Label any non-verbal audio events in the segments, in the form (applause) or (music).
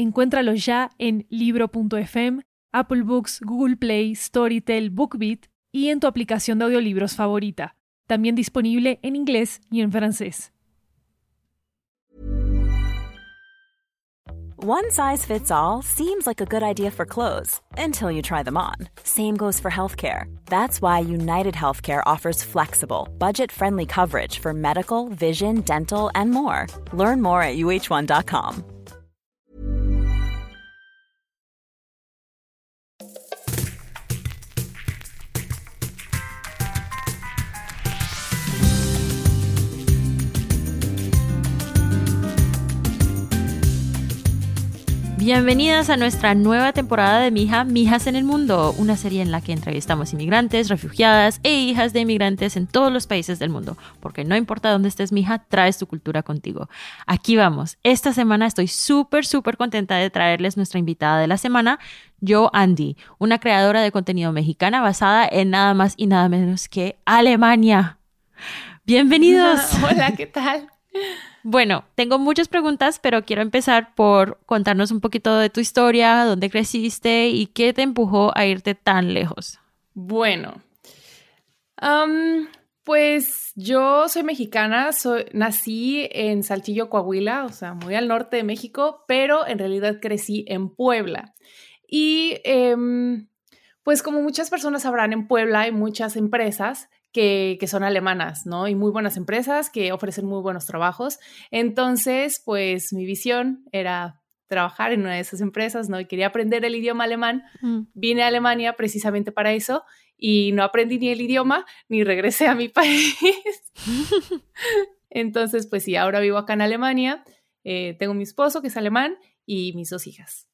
Encuéntralo ya en libro.fm, Apple Books, Google Play, Storytel, BookBeat y en tu aplicación de audiolibros favorita. También disponible en inglés y en francés. One size fits all seems like a good idea for clothes until you try them on. Same goes for healthcare. That's why United Healthcare offers flexible, budget friendly coverage for medical, vision, dental, and more. Learn more at uh1.com. Bienvenidas a nuestra nueva temporada de Mija, Mijas en el Mundo, una serie en la que entrevistamos inmigrantes, refugiadas e hijas de inmigrantes en todos los países del mundo, porque no importa dónde estés, mija, traes tu cultura contigo. Aquí vamos. Esta semana estoy súper, súper contenta de traerles nuestra invitada de la semana, yo Andy, una creadora de contenido mexicana basada en nada más y nada menos que Alemania. Bienvenidos. (laughs) Hola, ¿qué tal? Bueno, tengo muchas preguntas, pero quiero empezar por contarnos un poquito de tu historia, dónde creciste y qué te empujó a irte tan lejos. Bueno, pues yo soy mexicana, nací en Saltillo, Coahuila, o sea, muy al norte de México, pero en realidad crecí en Puebla. Y em, pues como muchas personas sabrán, en Puebla hay muchas empresas que, son alemanas, ¿no? Y muy buenas empresas que ofrecen muy buenos trabajos. Entonces, pues mi visión era trabajar en una de esas empresas, ¿no? Y quería aprender el idioma alemán. Mm. Vine a Alemania precisamente para eso y no aprendí ni el idioma ni regresé a mi (laughs) país. (laughs) Entonces, pues sí, ahora vivo acá en Alemania. Eh, tengo mi esposo que es alemán y mis dos hijas.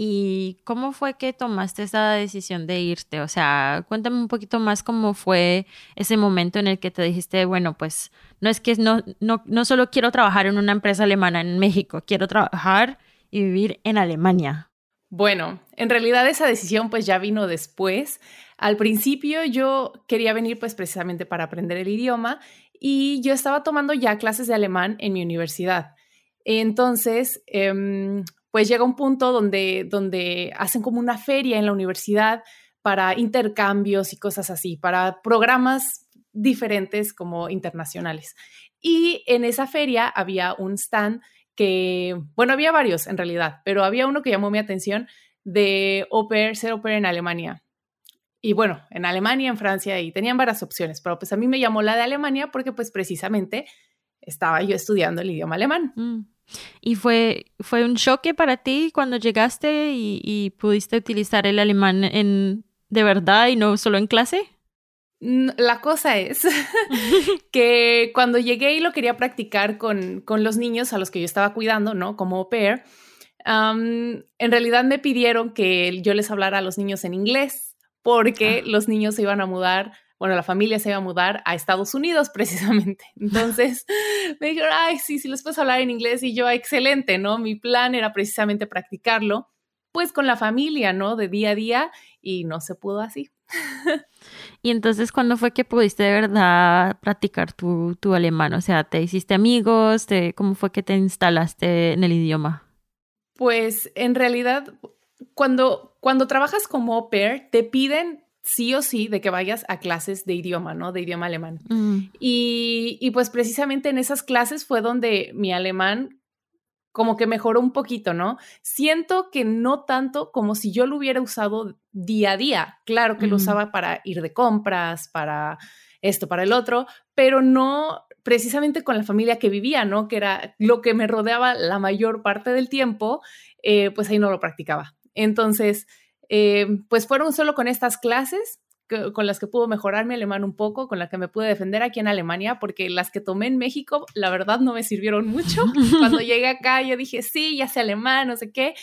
¿Y cómo fue que tomaste esa decisión de irte? O sea, cuéntame un poquito más cómo fue ese momento en el que te dijiste, bueno, pues no es que no, no, no solo quiero trabajar en una empresa alemana en México, quiero trabajar y vivir en Alemania. Bueno, en realidad esa decisión pues ya vino después. Al principio yo quería venir pues precisamente para aprender el idioma y yo estaba tomando ya clases de alemán en mi universidad. Entonces, eh, pues llega un punto donde, donde hacen como una feria en la universidad para intercambios y cosas así, para programas diferentes como internacionales. Y en esa feria había un stand que, bueno, había varios en realidad, pero había uno que llamó mi atención de Oper, ser Oper en Alemania. Y bueno, en Alemania, en Francia, y tenían varias opciones, pero pues a mí me llamó la de Alemania porque pues precisamente estaba yo estudiando el idioma alemán. Mm. ¿Y fue, fue un choque para ti cuando llegaste y, pudiste utilizar el alemán en, de verdad y no solo en clase? La cosa es (laughs) que cuando llegué y lo quería practicar con, con, los niños a los que yo estaba cuidando, ¿no? Como au pair, en realidad me pidieron que yo les hablara a los niños en inglés porque ah. los niños se iban a mudar bueno, la familia se iba a mudar a Estados Unidos (laughs) precisamente. Entonces me dijeron, ay, sí, sí les puedes hablar en inglés y yo, excelente, ¿no? Mi plan era precisamente practicarlo, pues con la familia, ¿no? De día a día y no se pudo así. (laughs) y entonces, ¿cuándo fue que pudiste de verdad practicar tu, tu alemán? O sea, ¿te hiciste amigos? Te, ¿Cómo fue que te instalaste en el idioma? Pues en realidad, cuando, cuando trabajas como au pair, te piden sí o sí de que vayas a clases de idioma, ¿no? De idioma alemán. Mm. Y, pues precisamente en esas clases fue donde mi alemán como que mejoró un poquito, ¿no? Siento que no tanto como si yo lo hubiera usado día a día. Claro que lo usaba para ir de compras, para esto, para el otro, pero no precisamente con la familia que vivía, ¿no? Que era lo que me rodeaba la mayor parte del tiempo, eh, pues ahí no lo practicaba. Entonces, eh, pues fueron solo con estas clases con las que pudo mejorar mi alemán un poco, con las que me pude defender aquí en Alemania, porque las que tomé en México, la verdad, no me sirvieron mucho. (laughs) Cuando llegué acá, yo dije, sí, ya sé alemán, no sé qué.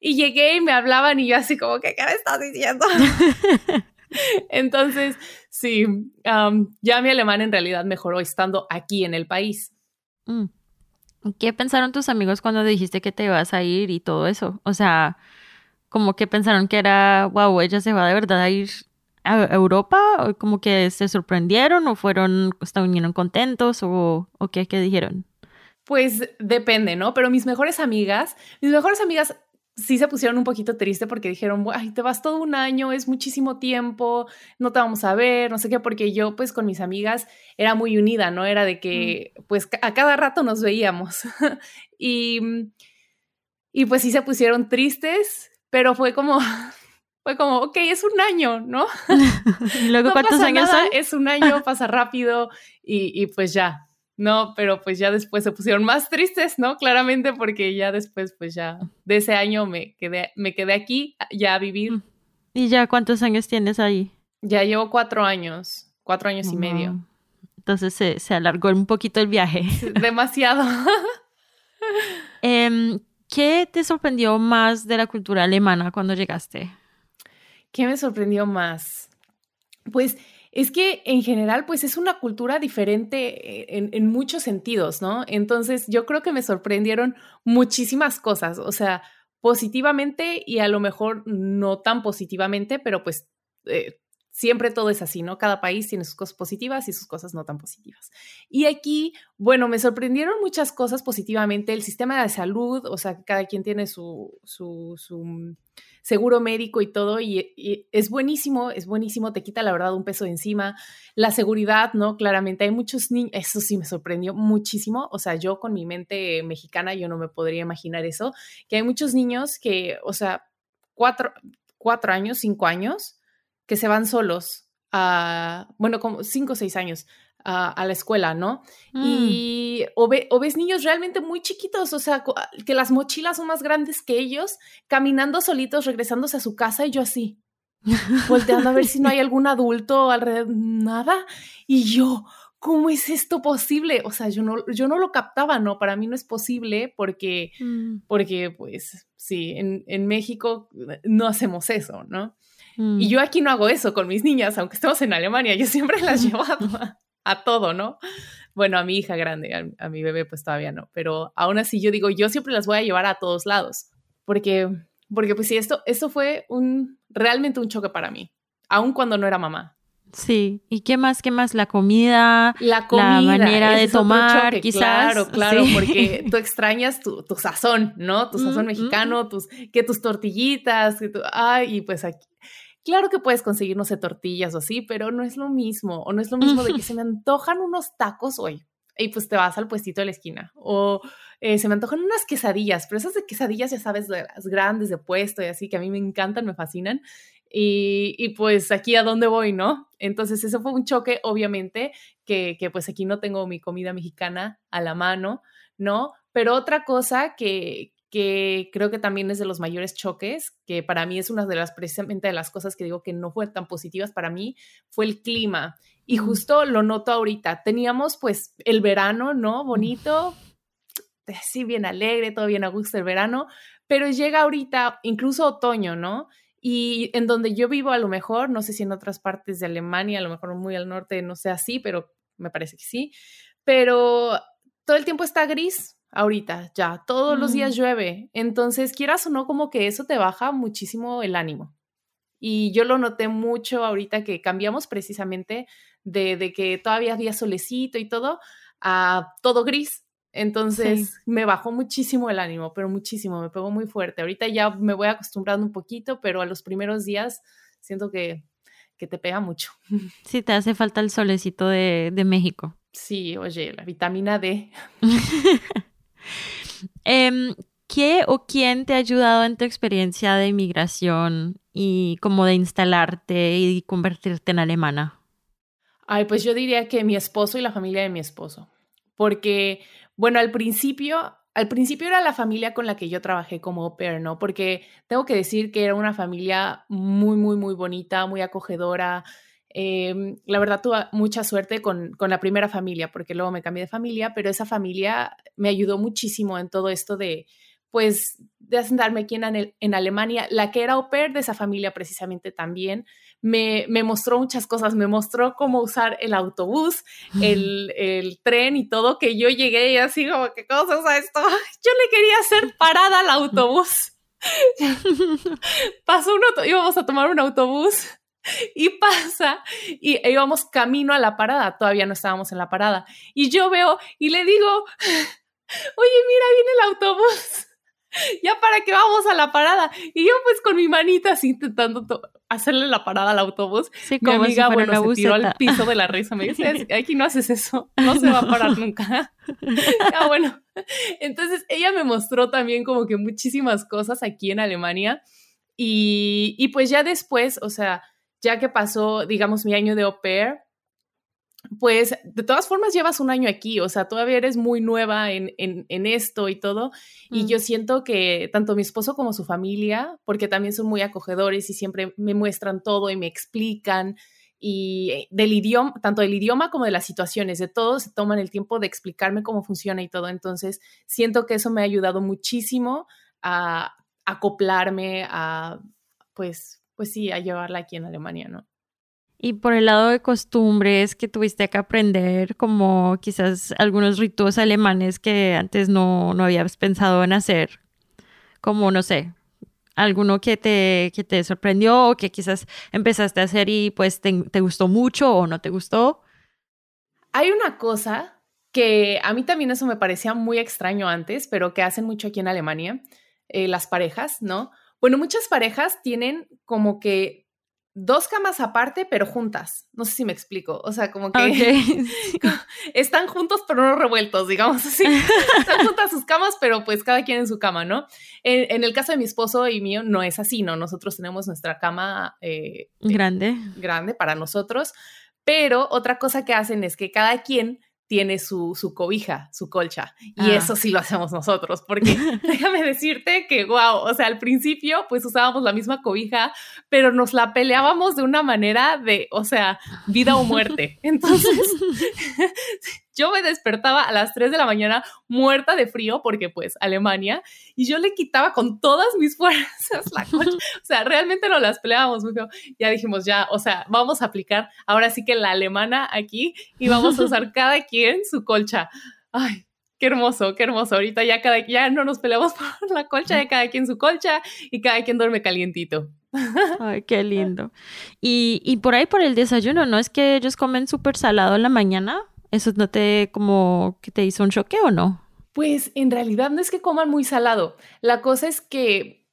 Y llegué y me hablaban y yo así como, ¿qué, qué me estás diciendo? (laughs) Entonces, sí, ya mi alemán en realidad mejoró estando aquí en el país. Mm. ¿Qué pensaron tus amigos cuando dijiste que te ibas a ir y todo eso? O sea, como que pensaron que era, wow, ella se va de verdad a ir a Europa, o como que se sorprendieron o fueron, estaban contentos o, o qué, qué dijeron. Pues depende, ¿no? Pero mis mejores amigas, mis mejores amigas sí se pusieron un poquito triste porque dijeron, ay, te vas todo un año, es muchísimo tiempo, no te vamos a ver, no sé qué, porque yo pues con mis amigas era muy unida, ¿no? Era de que pues a cada rato nos veíamos. (laughs) y, y pues sí se pusieron tristes, pero fue como, (laughs) fue como, ok, es un año, ¿no? (laughs) luego cuántos años son? Es un año, (laughs) pasa rápido y, y pues ya, no, pero pues ya después se pusieron más tristes, ¿no? Claramente porque ya después, pues ya de ese año me quedé, me quedé aquí ya a vivir. Mm. ¿Y ya cuántos años tienes ahí? Ya llevo cuatro años, cuatro años y medio. Entonces se, se, alargó un poquito el viaje. Demasiado. Em, ¿Qué te sorprendió más de la cultura alemana cuando llegaste? ¿Qué me sorprendió más? Pues es que en general, pues es una cultura diferente en, en, muchos sentidos, ¿no? Entonces, yo creo que me sorprendieron muchísimas cosas, o sea, positivamente y a lo mejor no tan positivamente, pero pues eh, siempre todo es así, ¿no? Cada país tiene sus cosas positivas y sus cosas no tan positivas. Y aquí, bueno, me sorprendieron muchas cosas positivamente, el sistema de salud, o sea, cada quien tiene su, su, su seguro médico y todo, y, es buenísimo, es buenísimo, te quita la verdad un peso de encima. La seguridad, ¿no? Claramente hay muchos niños, eso sí me sorprendió muchísimo, o sea, yo con mi mente mexicana, yo no me podría imaginar eso, que hay muchos niños que, o sea, cuatro, cuatro años, cinco años, que se van solos a, bueno, como cinco o seis años a, la escuela, ¿no? Mm. Y o, ves niños realmente muy chiquitos, o sea, que las mochilas son más grandes que ellos, caminando solitos, regresándose a su casa y yo así, (laughs) volteando a ver si no hay algún adulto alrededor, nada. Y yo, ¿cómo es esto posible? O sea, yo no, yo no lo captaba, ¿no? Para mí no es posible porque, mm. porque pues sí, en, en, México no hacemos eso, ¿no? Y mm. yo aquí no hago eso con mis niñas, aunque estemos en Alemania, yo siempre (laughs) las llevo a, a todo, ¿no? Bueno, a mi hija grande, a, mi bebé pues todavía no, pero aún así yo digo, yo siempre las voy a llevar a todos lados, porque, porque pues sí, esto, esto fue un, realmente un choque para mí, aun cuando no era mamá. Sí, ¿y qué más? ¿Qué más? La comida, la, comida, la manera de tomar, quizás. Claro, claro, porque (laughs) tú extrañas tu, tu, sazón, ¿no? Tu sazón mexicano, tus, que tus tortillitas, que tu, ay, y pues aquí, Claro que puedes conseguir, no sé, tortillas o así, pero no es lo mismo. O no es lo mismo de que (laughs) se me antojan unos tacos hoy y pues te vas al puestito de la esquina. O eh, se me antojan unas quesadillas, pero esas de quesadillas, ya sabes, las grandes de puesto y así, que a mí me encantan, me fascinan. Y, y, pues aquí a dónde voy, ¿no? Entonces eso fue un choque, obviamente, que, que pues aquí no tengo mi comida mexicana a la mano, ¿no? Pero otra cosa que, que creo que también es de los mayores choques, que para mí es una de las precisamente de las cosas que digo que no fueron tan positivas para mí, fue el clima. Y justo lo noto ahorita. Teníamos pues el verano, ¿no? Bonito, sí, bien alegre, todo bien a gusto el verano, pero llega ahorita incluso otoño, ¿no? Y en donde yo vivo a lo mejor, no sé si en otras partes de Alemania, a lo mejor muy al norte, no sé así, pero me parece que sí, pero todo el tiempo está gris, ahorita, ya, todos los días llueve. Entonces, quieras o no, como que eso te baja muchísimo el ánimo. Y yo lo noté mucho ahorita que cambiamos precisamente de, de que todavía había solecito y todo a todo gris. Entonces me bajó muchísimo el ánimo, pero muchísimo, me pegó muy fuerte. Ahorita ya me voy acostumbrando un poquito, pero a los primeros días siento que, que te pega mucho. (laughs) Sí, te hace falta el solecito de, de México. Sí, oye, la vitamina D. (laughs) Em, ¿Qué o quién te ha ayudado en tu experiencia de inmigración y como de instalarte y convertirte en alemana? Ay, pues yo diría que mi esposo y la familia de mi esposo. Porque, bueno, al principio, al principio era la familia con la que yo trabajé como au pair, ¿no? Porque tengo que decir que era una familia muy, muy, muy bonita, muy acogedora. Em, la verdad tuve mucha suerte con, con, la primera familia, porque luego me cambié de familia, pero esa familia me ayudó muchísimo en todo esto de, pues de asentarme aquí en, en, Alemania, la que era au pair de esa familia precisamente también, me, me, mostró muchas cosas, me mostró cómo usar el autobús, el, el, tren y todo, que yo llegué y así como, ¿qué cosa usa esto? (laughs) Yo le quería hacer parada al autobús. (laughs) Pasó un íbamos a tomar un autobús (laughs) y pasa y íbamos camino a la parada, todavía no estábamos en la parada. Y yo veo y le digo, (laughs) oye, mira, viene el autobús. (laughs) Ya para que vamos a la parada. Y yo pues con mi manita así intentando hacerle la parada al autobús. Sí, mi amiga, bueno, se tiró al piso de la risa. Me dice, aquí no haces eso, no se va a parar nunca. ah, bueno. Entonces ella me mostró también como que muchísimas cosas aquí en Alemania. Y, y pues ya después, o sea, ya que pasó, digamos, mi año de au pair, pues de todas formas llevas un año aquí, o sea, todavía eres muy nueva en, en, esto y todo. Y yo mm. siento que tanto mi esposo como su familia, porque también son muy acogedores y siempre me muestran todo y me explican. Y del idioma, tanto del idioma como de las situaciones, de todo, se toman el tiempo de explicarme cómo funciona y todo. Entonces, siento que eso me ha ayudado muchísimo a acoplarme, a, pues, pues sí, a llevarla aquí en Alemania, ¿no? Y por el lado de costumbres que tuviste que aprender, como quizás algunos ritos alemanes que antes no, no habías pensado en hacer, como no sé, alguno que te, que te sorprendió o que quizás empezaste a hacer y pues te, gustó mucho o no te gustó. Hay una cosa que a mí también eso me parecía muy extraño antes, pero que hacen mucho aquí en Alemania, eh, las parejas, ¿no? Bueno, muchas parejas tienen como que dos camas aparte, pero juntas. No sé si me explico. O sea, como que (laughs) (laughs) están juntos, pero no revueltos, digamos así. Están juntas sus camas, pero pues cada quien en su cama, ¿no? En, el caso de mi esposo y mío, no es así, ¿no? Nosotros tenemos nuestra cama eh, grande. grande para nosotros. Pero otra cosa que hacen es que cada quien tiene su, su cobija, su colcha. Y ah. eso sí lo hacemos nosotros, porque (laughs) déjame decirte que, wow, o sea, al principio pues usábamos la misma cobija, pero nos la peleábamos de una manera de, o sea, vida o muerte. (laughs) Entonces, (laughs) yo me despertaba a las 3 de la mañana muerta de frío porque pues Alemania y yo le quitaba con todas mis (laughs) fuerzas la colcha. O sea, realmente no las peleábamos mucho. Ya dijimos, ya, o sea, vamos a aplicar ahora sí que la alemana aquí y vamos a usar cada quien su colcha. Ay, qué hermoso, qué hermoso. Ahorita ya cada ya no nos peleamos (laughs) por la colcha, de cada quien su colcha y cada quien duerme calientito. (laughs) Ay, qué lindo. Y, y por ahí por el desayuno, ¿no es que ellos comen súper salado en la mañana? ¿Eso no te como que te hizo un choque o no? Pues en realidad no es que coman muy salado. La cosa es que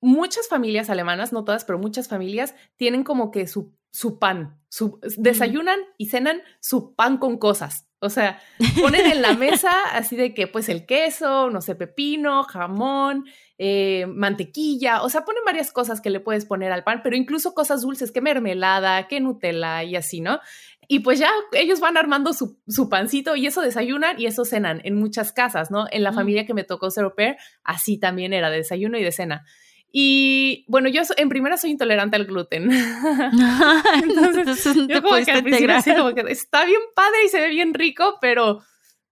muchas familias alemanas, no todas, pero muchas familias tienen como que su, su pan, su, desayunan y cenan su pan con cosas. O sea, ponen en la (laughs) mesa así de que pues el queso, no sé, pepino, jamón, eh, mantequilla, o sea, ponen varias cosas que le puedes poner al pan, pero incluso cosas dulces, que mermelada, que Nutella y así, ¿no? Y pues ya ellos van armando su, su, pancito y eso desayunan y eso cenan en muchas casas, ¿no? En la familia que me tocó ser au pair, así también era de desayuno y de cena. Y bueno, yo en primera soy intolerante al gluten. (laughs) (laughs) Entonces, yo como que al principio como que está bien padre y se ve bien rico, pero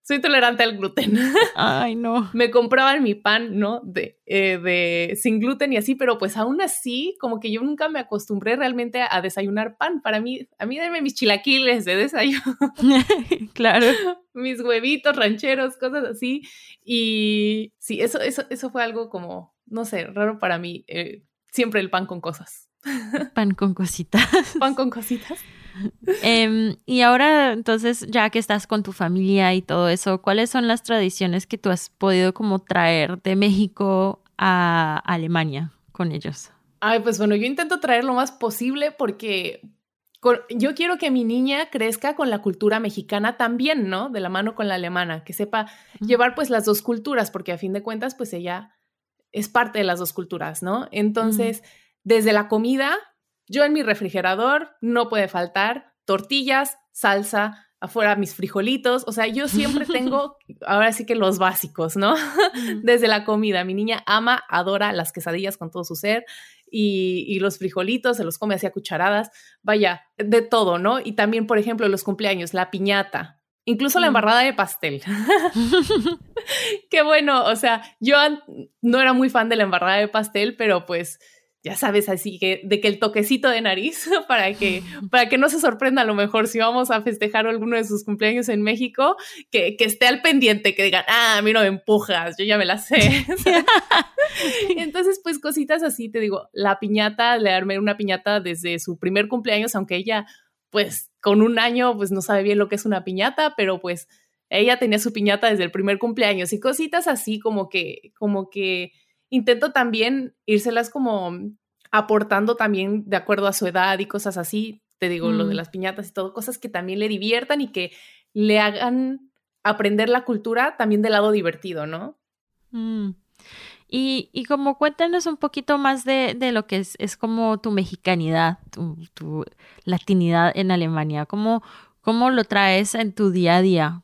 soy intolerante al gluten. (laughs) Ay, no. Me compraban mi pan, ¿no? De, eh, de sin gluten y así, pero pues aún así, como que yo nunca me acostumbré realmente a, desayunar pan. Para mí, a mí denme mis chilaquiles de desayuno. (laughs) claro. mis huevitos rancheros, cosas así. Y sí, eso, eso, eso fue algo como, no sé, raro para mí. Eh, siempre el pan con cosas. Pan con cositas. Pan con cositas. Em, y ahora, entonces, ya que estás con tu familia y todo eso, ¿cuáles son las tradiciones que tú has podido como traer de México a Alemania con ellos? Ay, pues bueno, yo intento traer lo más posible porque yo quiero que mi niña crezca con la cultura mexicana también, ¿no? De la mano con la alemana, que sepa llevar pues las dos culturas, porque a fin de cuentas, pues ella es parte de las dos culturas, ¿no? Entonces, desde la comida, yo en mi refrigerador no puede faltar tortillas, salsa, afuera mis frijolitos, o sea, yo siempre (laughs) tengo, ahora sí que los básicos, ¿no? Desde la comida, mi niña ama, adora las quesadillas con todo su ser y, y, los frijolitos, se los come así a cucharadas, vaya, de todo, ¿no? Y también, por ejemplo, los cumpleaños, la piñata, incluso la embarrada de pastel. (laughs) (laughs) Qué bueno, o sea, yo no era muy fan de la embarrada de pastel, pero pues ya sabes, así que de que el toquecito de nariz (laughs) para que, (laughs) para que no se sorprenda a lo mejor si vamos a festejar alguno de sus cumpleaños en México, que, que esté al pendiente, que digan, ah, a mí no me empujas, yo ya me la sé. (laughs) Entonces, pues cositas así, te digo, la piñata, le armé una piñata desde su primer cumpleaños, aunque ella, pues con un año, pues no sabe bien lo que es una piñata, pero pues ella tenía su piñata desde el primer cumpleaños y cositas así como que, como que intento también írselas como aportando también de acuerdo a su edad y cosas así. Te digo, lo de mm. las piñatas y todo, cosas que también le diviertan y que le hagan aprender la cultura también del lado divertido, ¿no? Mm. Y, y, como cuéntanos un poquito más de, de lo que es, es, como tu mexicanidad, tu, tu latinidad en Alemania. ¿Cómo, ¿Cómo lo traes en tu día a día?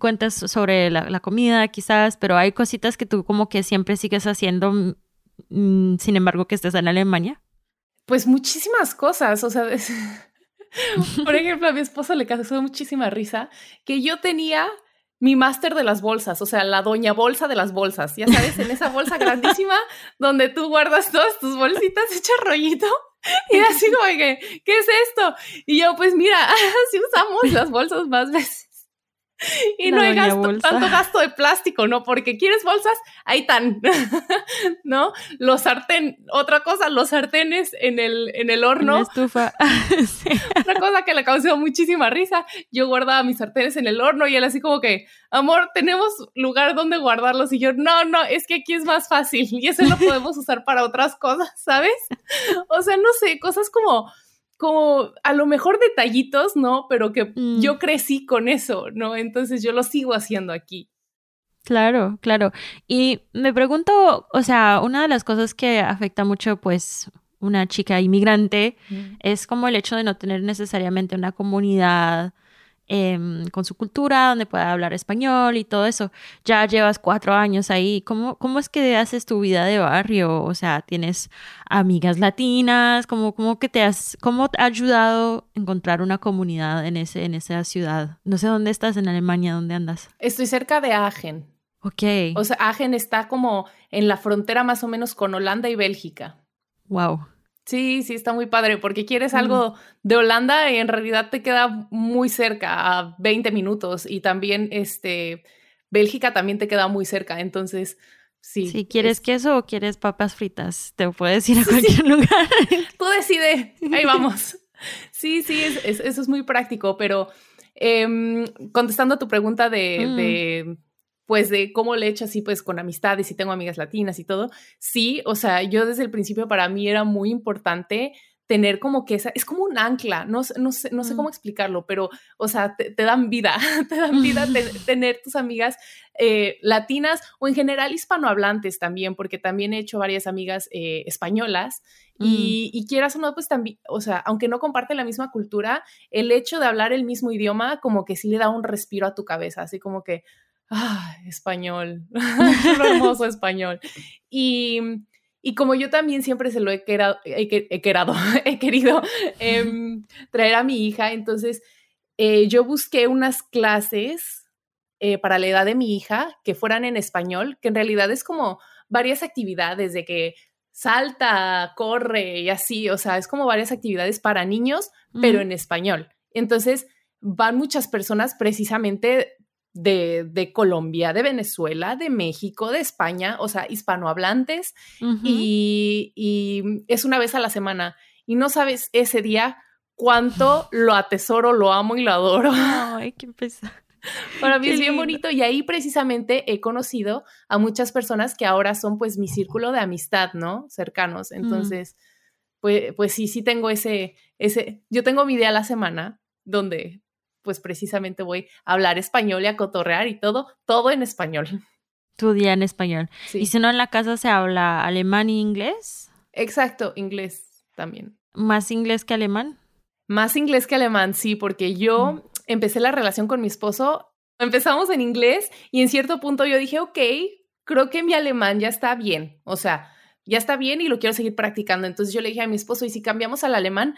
Cuentas sobre la, comida quizás, pero hay cositas que tú como que siempre sigues haciendo, mm, mm, sin embargo, que estés en Alemania. Pues muchísimas cosas, o sea, (laughs) por ejemplo, a mi esposo le causó muchísima risa que yo tenía mi máster de las bolsas, o sea, la doña bolsa de las bolsas, ya sabes, en esa bolsa (laughs) grandísima donde tú guardas todas tus bolsitas (laughs) hecha rollito Y así como que, ¿qué es esto? Y yo, pues mira, (laughs) así usamos las bolsas más veces. (laughs) Y no hay gasto, tanto gasto de plástico, ¿no? Porque quieres bolsas, ahí tan, (laughs) ¿no? Los sartén, otra cosa, los sartenes en el, en el horno. En estufa. (laughs) Otra cosa que le causó muchísima risa. Yo guardaba mis sartenes en el horno y él así como que, amor, tenemos lugar donde guardarlos. Y yo, no, no, es que aquí es más fácil y eso lo podemos usar para otras cosas, ¿sabes? O sea, no sé, cosas como como a lo mejor detallitos, ¿no? Pero que mm. yo crecí con eso, ¿no? Entonces yo lo sigo haciendo aquí. Claro, claro. Y me pregunto, o sea, una de las cosas que afecta mucho, pues, una chica inmigrante mm. es como el hecho de no tener necesariamente una comunidad Em, con su cultura, donde pueda hablar español y todo eso. Ya llevas cuatro años ahí. ¿Cómo, cómo es que haces tu vida de barrio? O sea, ¿tienes amigas latinas? ¿Cómo, cómo que te has, cómo te ha ayudado a encontrar una comunidad en, ese, en esa ciudad? No sé dónde estás en Alemania, ¿dónde andas? Estoy cerca de Aachen. Ok. O sea, Aachen está como en la frontera más o menos con Holanda y Bélgica. Wow. Sí, sí, está muy padre, porque quieres algo de Holanda y en realidad te queda muy cerca, a 20 minutos, y también este, Bélgica también te queda muy cerca, entonces, sí. Si quieres queso o quieres papas fritas, te puedes ir a cualquier lugar. (laughs) Tú decide, ahí vamos. (laughs) Sí, sí, eso es muy práctico, pero em, contestando a tu pregunta de mm pues de cómo le he hecho así pues con amistades y tengo amigas latinas y todo, sí, o sea, yo desde el principio para mí era muy importante tener como que esa, es como un ancla, no, no, sé, no sé cómo explicarlo, pero, o sea, te, dan vida, te dan vida (laughs) (laughs) tener tus amigas eh, latinas o en general hispanohablantes también, porque también he hecho varias amigas eh, españolas y, mm. y, quieras o no, pues también, o sea, aunque no comparten la misma cultura, el hecho de hablar el mismo idioma como que sí le da un respiro a tu cabeza, así como que, ah, español, (laughs) lo (laughs) hermoso español. Y, y, como yo también siempre se lo he, querado, he, (laughs) he querido em, traer a mi hija, entonces eh, yo busqué unas clases eh, para la edad de mi hija que fueran en español, que en realidad es como varias actividades de que salta, corre y así, o sea, es como varias actividades para niños, pero en español. Entonces, van muchas personas precisamente de, Colombia, de Venezuela, de México, de España, o sea, hispanohablantes, y, y, es una vez a la semana. Y no sabes ese día cuánto (laughs) lo atesoro, lo amo y lo adoro. Ay, qué pesado. (laughs) Para mí es bien bonito y ahí precisamente he conocido a muchas personas que ahora son pues mi círculo de amistad, ¿no? Cercanos. Mm. Entonces, pues, pues sí, sí tengo ese, ese, yo tengo mi día a la semana donde pues precisamente voy a hablar español y a cotorrear y todo, todo en español. Tu día en español. Y si no, en la casa se habla alemán y inglés. Exacto, inglés también. ¿Más inglés que alemán? Más inglés que alemán, sí, porque yo mm. empecé la relación con mi esposo, empezamos en inglés y en cierto punto yo dije, ok, creo que mi alemán ya está bien, o sea, ya está bien y lo quiero seguir practicando. Entonces yo le dije a mi esposo, ¿y si cambiamos al alemán?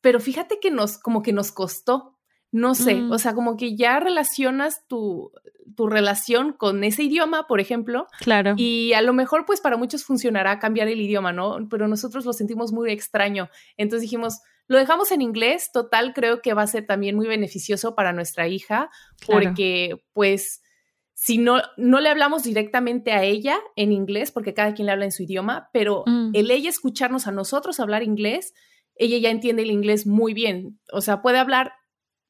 Pero fíjate que nos, como que nos costó, No sé, Mm. o sea, como que ya relacionas tu, tu relación con ese idioma, por ejemplo, Claro. y a lo mejor pues para muchos funcionará cambiar el idioma, ¿no? Pero nosotros lo sentimos muy extraño. Entonces dijimos, lo dejamos en inglés, total, creo que va a ser también muy beneficioso para nuestra hija, Claro. porque pues si no, no le hablamos directamente a ella en inglés, porque cada quien le habla en su idioma, pero Mm. el ella escucharnos a nosotros hablar inglés, ella ya entiende el inglés muy bien. O sea, puede hablar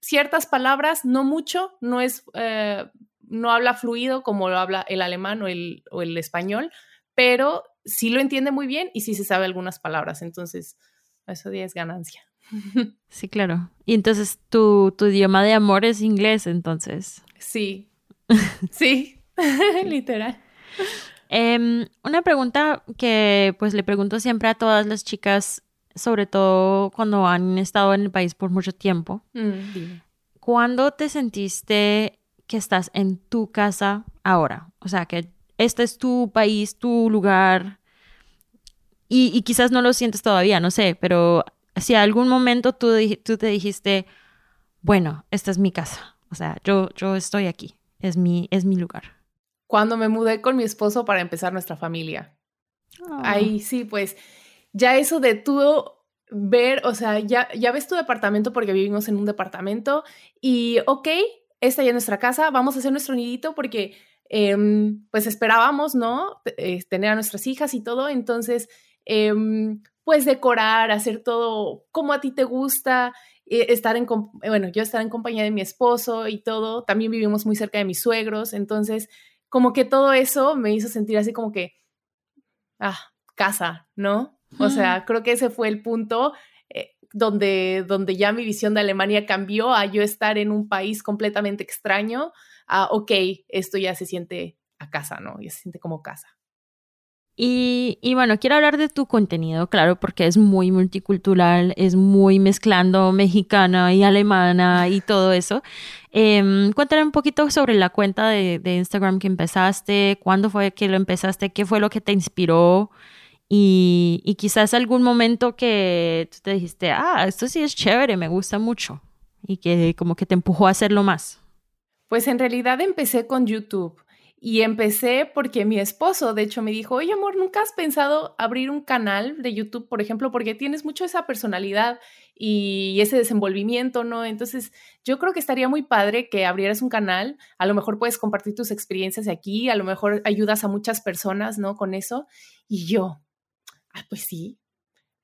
ciertas palabras, no mucho, no es, eh, no habla fluido como lo habla el alemán o el, o el español, pero sí lo entiende muy bien y sí se sabe algunas palabras. Entonces, eso ya es ganancia. (laughs) Sí, claro. Y entonces tu, tu idioma de amor es inglés, entonces. Sí, (laughs) sí, (laughs) literal. Em, una pregunta que pues le pregunto siempre a todas las chicas, sobre todo cuando han estado en el país por mucho tiempo. Mm. ¿Cuándo te sentiste que estás en tu casa ahora? O sea, que este es tu país, tu lugar. Y, y quizás no lo sientes todavía, no sé, pero si algún momento tú, tú te dijiste, bueno, esta es mi casa. O sea, yo, yo estoy aquí. Es mi, es mi lugar. Cuando me mudé con mi esposo para empezar nuestra familia. Ah. Ahí sí, pues ya eso de tú ver, o sea, ya, ya ves tu departamento porque vivimos en un departamento y, ok, esta ya es nuestra casa, vamos a hacer nuestro nidito porque em, pues esperábamos, ¿no? Eh, tener a nuestras hijas y todo, entonces, em, pues decorar, hacer todo como a ti te gusta, eh, estar en, eh, bueno, yo estar en compañía de mi esposo y todo, también vivimos muy cerca de mis suegros, entonces, como que todo eso me hizo sentir así como que, ah, casa, ¿no? O sea, creo que ese fue el punto eh, donde, donde ya mi visión de Alemania cambió a yo estar en un país completamente extraño, a, ok, esto ya se siente a casa, ¿no? Ya se siente como casa. Y, y bueno, quiero hablar de tu contenido, claro, porque es muy multicultural, es muy mezclando mexicana y alemana y todo eso. Em, cuéntame un poquito sobre la cuenta de, de Instagram que empezaste, cuándo fue que lo empezaste, qué fue lo que te inspiró y, y quizás algún momento que tú te dijiste, ah, esto sí es chévere, me gusta mucho y que como que te empujó a hacerlo más. Pues en realidad empecé con YouTube y empecé porque mi esposo, de hecho, me dijo, oye amor, ¿nunca has pensado abrir un canal de YouTube, por ejemplo, porque tienes mucho esa personalidad y ese desenvolvimiento, ¿no? Entonces, yo creo que estaría muy padre que abrieras un canal, a lo mejor puedes compartir tus experiencias aquí, a lo mejor ayudas a muchas personas, ¿no? Con eso. Y yo, ah, pues sí,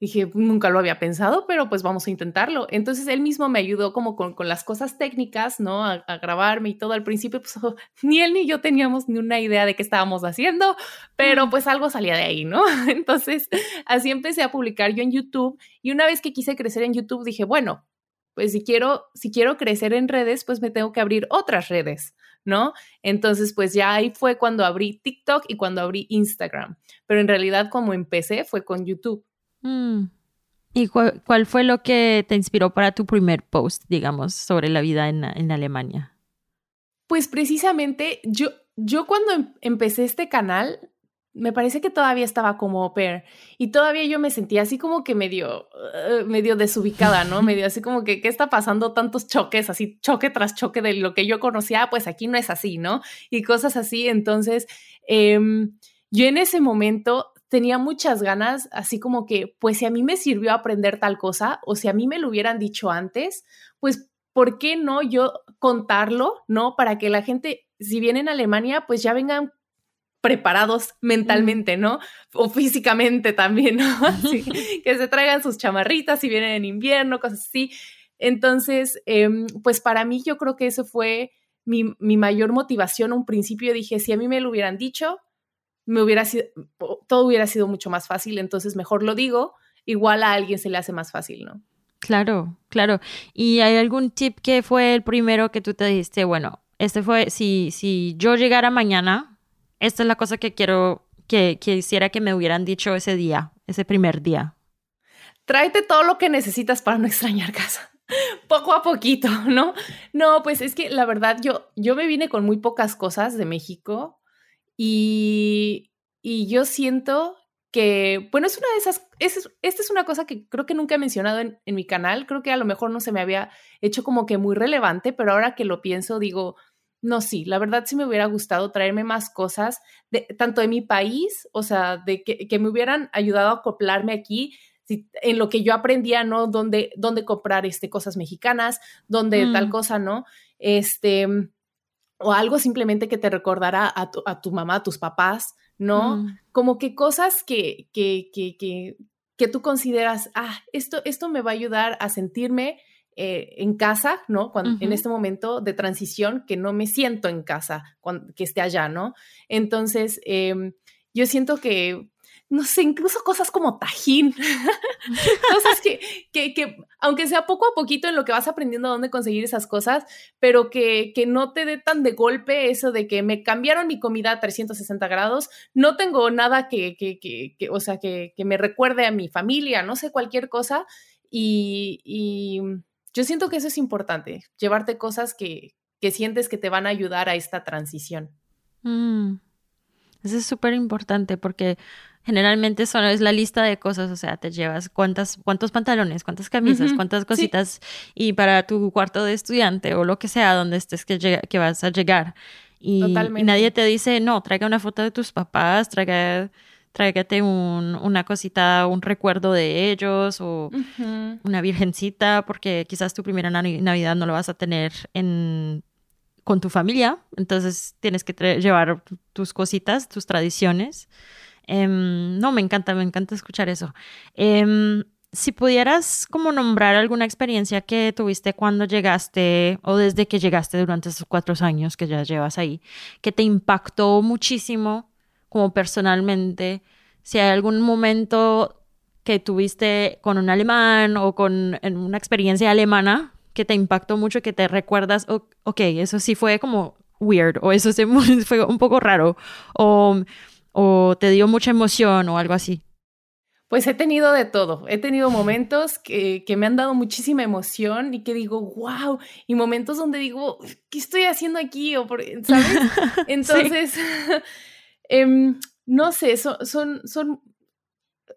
Dije, nunca lo había pensado, pero pues vamos a intentarlo. Entonces él mismo me ayudó como con, con las cosas técnicas, ¿no? A, a, grabarme y todo. Al principio, pues oh, (laughs) ni él ni yo teníamos ni una idea de qué estábamos haciendo, pero pues algo salía de ahí, ¿no? (laughs) Entonces así empecé a publicar yo en YouTube y una vez que quise crecer en YouTube dije, bueno, pues si quiero, si quiero crecer en redes, pues me tengo que abrir otras redes, ¿no? Entonces, pues ya ahí fue cuando abrí TikTok y cuando abrí Instagram. Pero en realidad como empecé fue con YouTube. Mm. ¿Y cuál, cuál, fue lo que te inspiró para tu primer post, digamos, sobre la vida en, en Alemania? Pues precisamente yo, yo cuando em empecé este canal, me parece que todavía estaba como au pair y todavía yo me sentía así como que medio, uh, medio desubicada, ¿no? (laughs) medio así como que, ¿qué está pasando? Tantos choques, así choque tras choque de lo que yo conocía, pues aquí no es así, ¿no? Y cosas así. Entonces, eh, yo en ese momento tenía muchas ganas, así como que, pues si a mí me sirvió aprender tal cosa, o si a mí me lo hubieran dicho antes, pues, ¿por qué no yo contarlo, no? Para que la gente, si viene en Alemania, pues ya vengan preparados mentalmente, ¿no? O físicamente también, ¿no? (laughs) (laughs) Así, que se traigan sus chamarritas si vienen en invierno, cosas así. Entonces, eh, pues para mí yo creo que eso fue mi, mi mayor motivación. Un principio dije, si a mí me lo hubieran dicho, me hubiera sido, todo hubiera sido mucho más fácil, entonces mejor lo digo, igual a alguien se le hace más fácil, ¿no? Claro, claro. ¿Y hay algún tip que fue el primero que tú te dijiste, bueno, este fue, si, si yo llegara mañana, esta es la cosa que quiero, que, que quisiera que me hubieran dicho ese día, ese primer día? Tráete todo lo que necesitas para no extrañar casa. (laughs) Poco a poquito, ¿no? No, pues es que la verdad yo, yo me vine con muy pocas cosas de México y, y yo siento que, bueno, es una de esas, es, esta es una cosa que creo que nunca he mencionado en, en, mi canal, creo que a lo mejor no se me había hecho como que muy relevante, pero ahora que lo pienso digo, no, sí, la verdad sí me hubiera gustado traerme más cosas, de, tanto de mi país, o sea, de que, que me hubieran ayudado a acoplarme aquí, en lo que yo aprendía, ¿no? Dónde, dónde comprar este, cosas mexicanas, dónde tal mm. cosa, ¿no? Este, o algo simplemente que te recordará a tu, a tu mamá, a tus papás, ¿no? Mm. Como que cosas que, que, que, que, que tú consideras, ah, esto, esto me va a ayudar a sentirme eh, en casa, ¿no? Cuando, En este momento de transición que no me siento en casa, cuando, que esté allá, ¿no? Entonces, em, yo siento que, no sé, incluso cosas como tajín, (laughs) cosas que, que, que, aunque sea poco a poquito en lo que vas aprendiendo a dónde conseguir esas cosas, pero que, que no te dé tan de golpe eso de que me cambiaron mi comida a 360 grados, no tengo nada que, que, que o sea, que, que me recuerde a mi familia, no sé, cualquier cosa, y, y yo siento que eso es importante, llevarte cosas que, que sientes que te van a ayudar a esta transición. Mm. Eso es súper importante porque generalmente eso es la lista de cosas, o sea, te llevas cuántas, cuántos pantalones, cuántas camisas, cuántas cositas y para tu cuarto de estudiante o lo que sea donde estés que, que vas a llegar. Y, y, nadie te dice, no, traiga una foto de tus papás, traiga tráigate un, una cosita, un recuerdo de ellos o una virgencita, porque quizás tu primera Navidad no lo vas a tener en, con tu familia, entonces tienes que llevar tus cositas, tus tradiciones. Em, no, me encanta, me encanta escuchar eso. Em, si pudieras como nombrar alguna experiencia que tuviste cuando llegaste o desde que llegaste durante esos cuatro años que ya llevas ahí, que te impactó muchísimo como personalmente, si hay algún momento que tuviste con un alemán o con una experiencia alemana que te impactó mucho, que te recuerdas, ok, eso sí fue como weird o eso sí (laughs) fue un poco raro o, o te dio mucha emoción o algo así. Pues he tenido de todo. He tenido momentos que, que, me han dado muchísima emoción y que digo, wow, y momentos donde digo, ¿qué estoy haciendo aquí? O por, ¿sabes? (laughs) Entonces, Em, no sé, son, son, son,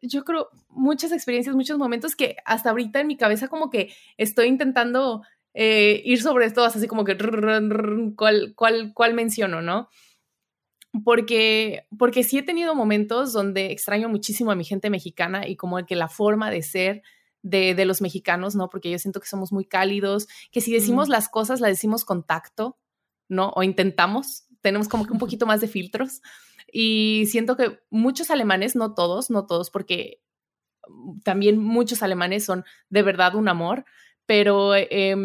yo creo, muchas experiencias, muchos momentos que hasta ahorita en mi cabeza como que estoy intentando eh, ir sobre todas, así como que cuál, cuál, cuál menciono, ¿no? Porque, porque sí he tenido momentos donde extraño muchísimo a mi gente mexicana y como que la forma de ser de, de los mexicanos, ¿no? Porque yo siento que somos muy cálidos, que si decimos mm. las cosas, las decimos con tacto, ¿no? O intentamos, tenemos como que un poquito más de filtros. Y siento que muchos alemanes, no todos, no todos, porque mm, también muchos alemanes son de verdad un amor, pero eh,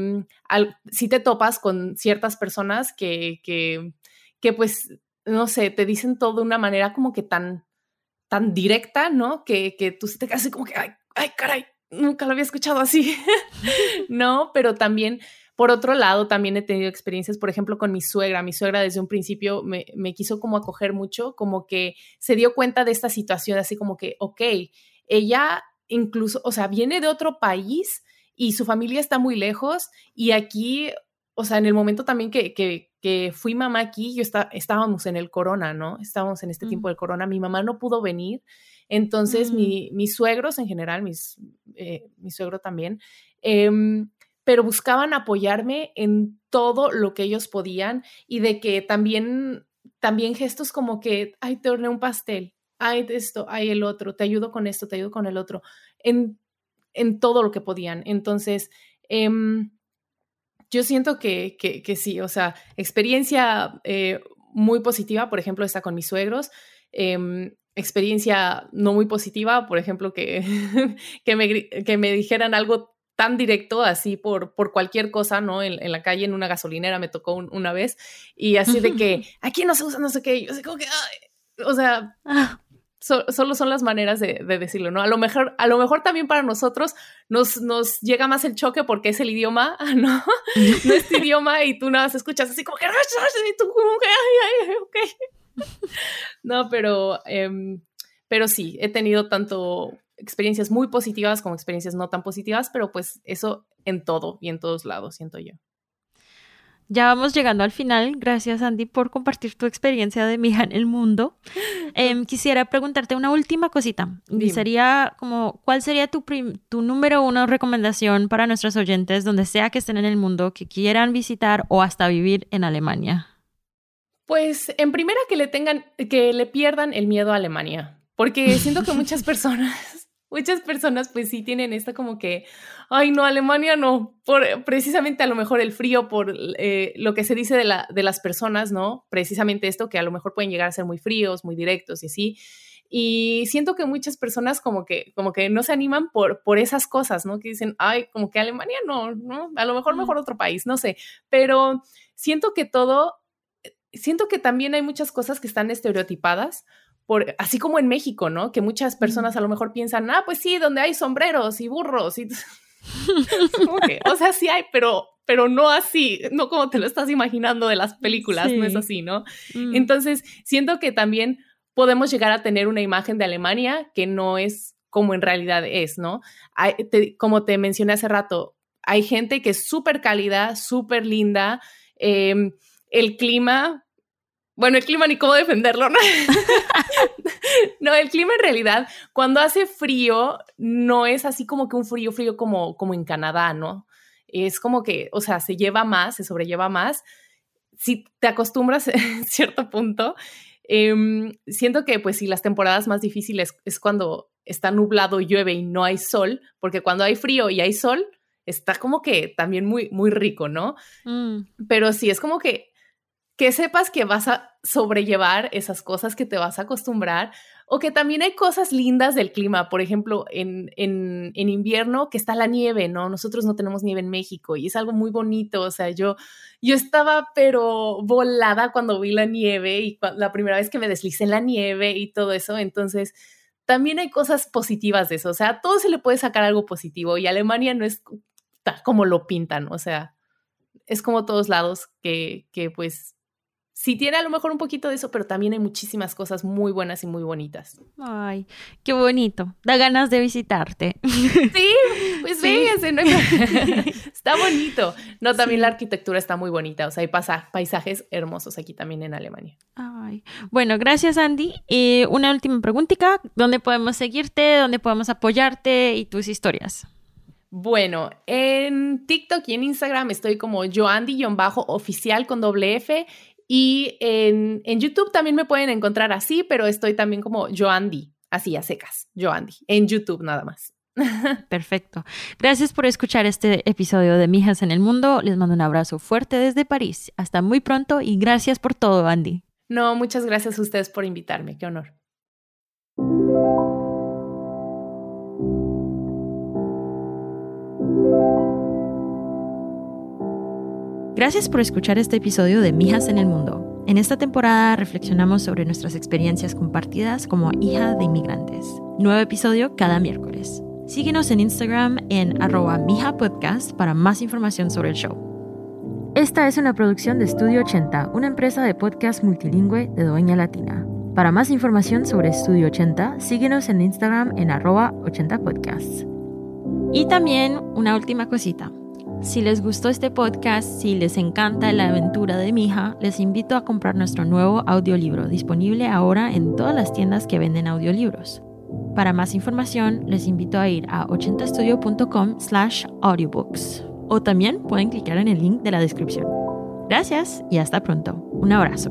si te topas con ciertas personas que, que, que, pues, no sé, te dicen todo de una manera como que tan, tan directa, ¿no? Que, que tú te quedas como que, ay, ay, caray, nunca lo había escuchado así, (laughs) ¿no? Pero también por otro lado, también he tenido experiencias, por ejemplo, con mi suegra. Mi suegra desde un principio me, quiso como acoger mucho, como que se dio cuenta de esta situación, así como que, ok, ella incluso, o sea, viene de otro país y su familia está muy lejos y aquí, o sea, en el momento también que, que, fui mamá aquí, yo está, estábamos en el corona, ¿no? Estábamos en este mm. tiempo del corona, mi mamá no pudo venir, entonces mi, mm. mis suegros en general, mis, eh, mi suegro también, eh, pero buscaban apoyarme en todo lo que ellos podían y de que también, también gestos como que, ay, te horneé un pastel, ay, esto, ay, el otro, te ayudo con esto, te ayudo con el otro, en, en todo lo que podían. Entonces, em, yo siento que, que, sí, o sea, experiencia eh, muy positiva, por ejemplo, está con mis suegros. Em, experiencia no muy positiva, por ejemplo, que, (laughs) que, me, que me dijeran algo tan directo así por, por cualquier cosa, ¿no? En, la calle, en una gasolinera me tocó una vez y así de que (laughs) aquí no se usa no sé qué, yo sé como que, o sea, ah. solo son las maneras de, decirlo, ¿no? A lo mejor, a lo mejor también para nosotros nos, nos llega más el choque porque es el idioma, (laughs) ¿no? no es (laughs) idioma y tú nada más escuchas así como que, y tú como que, ay, ay, ok. No, pero, em, pero sí, he tenido tanto experiencias muy positivas como experiencias no tan positivas, pero pues eso en todo y en todos lados, siento yo. ya vamos llegando al final. Gracias, Andy, por compartir tu experiencia de mi hija en el mundo. (laughs) Em, quisiera preguntarte una última cosita. Y sería como, ¿cuál sería tu, tu número uno recomendación para nuestros oyentes, donde sea que estén en el mundo, que quieran visitar o hasta vivir en Alemania? Pues en primera que le tengan, que le pierdan el miedo a Alemania, porque siento que muchas (laughs) personas muchas personas pues sí tienen esta como que, ay no, Alemania no, por precisamente a lo mejor el frío, por eh, lo que se dice de, la, de las personas, ¿no? Precisamente esto, que a lo mejor pueden llegar a ser muy fríos, muy directos y así. Y siento que muchas personas como que, como que no se animan por, por esas cosas, ¿no? Que dicen, ay, como que Alemania no, ¿no? A lo mejor mejor otro país, no sé. Pero siento que todo, siento que también hay muchas cosas que están estereotipadas así como en México, ¿no? Que muchas personas a lo mejor piensan, ah, pues sí, donde hay sombreros y burros y... (laughs) o sea, sí hay, pero, pero no así, no como te lo estás imaginando de las películas, no es así, ¿no? Mm. Entonces, siento que también podemos llegar a tener una imagen de Alemania que no es como en realidad es, ¿no? como te mencioné hace rato, hay gente que es súper cálida, súper linda, em, el clima, bueno, el clima ni cómo defenderlo, ¿no? (laughs) no, el clima en realidad, cuando hace frío, no es así como que un frío, frío como, como en Canadá, ¿no? Es como que, o sea, se lleva más, se sobrelleva más. Si te acostumbras (laughs) en cierto punto, em, siento que pues si las temporadas más difíciles es cuando está nublado, llueve y no hay sol, porque cuando hay frío y hay sol, está como que también muy, muy rico, ¿no? Mm. Pero sí, es como que que sepas que vas a sobrellevar esas cosas, que te vas a acostumbrar, o que también hay cosas lindas del clima. Por ejemplo, en, en, invierno que está la nieve, ¿no? Nosotros no tenemos nieve en México y es algo muy bonito. O sea, yo, yo estaba pero volada cuando vi la nieve y la primera vez que me deslicé en la nieve y todo eso. Entonces, también hay cosas positivas de eso. O sea, a todo se le puede sacar algo positivo y Alemania no es como lo pintan. O sea, es como todos lados que, que pues sí tiene a lo mejor un poquito de eso, pero también hay muchísimas cosas muy buenas y muy bonitas. Ay, qué bonito. Da ganas de visitarte. (laughs) Sí, pues sí. ¿no? (laughs) está bonito. No, también la arquitectura está muy bonita. O sea, hay paisajes hermosos aquí también en Alemania. Ay. Bueno, gracias, Andy. Y una última preguntita. ¿Dónde podemos seguirte? ¿Dónde podemos apoyarte y tus historias? Bueno, en TikTok y en Instagram estoy como joandy-oficial con doble F y en, YouTube también me pueden encontrar así, pero estoy también como Joandy, así a secas, Joandy, en YouTube nada más. (laughs) Perfecto. Gracias por escuchar este episodio de Mijas en el Mundo. Les mando un abrazo fuerte desde París. Hasta muy pronto y gracias por todo, Andy. No, muchas gracias a ustedes por invitarme. Qué honor. Gracias por escuchar este episodio de Mijas en el Mundo. En esta temporada reflexionamos sobre nuestras experiencias compartidas como hija de inmigrantes. Nuevo episodio cada miércoles. Síguenos en Instagram en arroba mijapodcast para más información sobre el show. Esta es una producción de Estudio 80, una empresa de podcast multilingüe de Doña Latina. Para más información sobre Estudio 80, síguenos en Instagram en arroba 80podcasts. Y también una última cosita. Si les gustó este podcast, si les encanta la aventura de mi hija, les invito a comprar nuestro nuevo audiolibro, disponible ahora en todas las tiendas que venden audiolibros. Para más información, les invito a ir a 80estudio.com slash audiobooks o también pueden clicar en el link de la descripción. Gracias y hasta pronto. Un abrazo.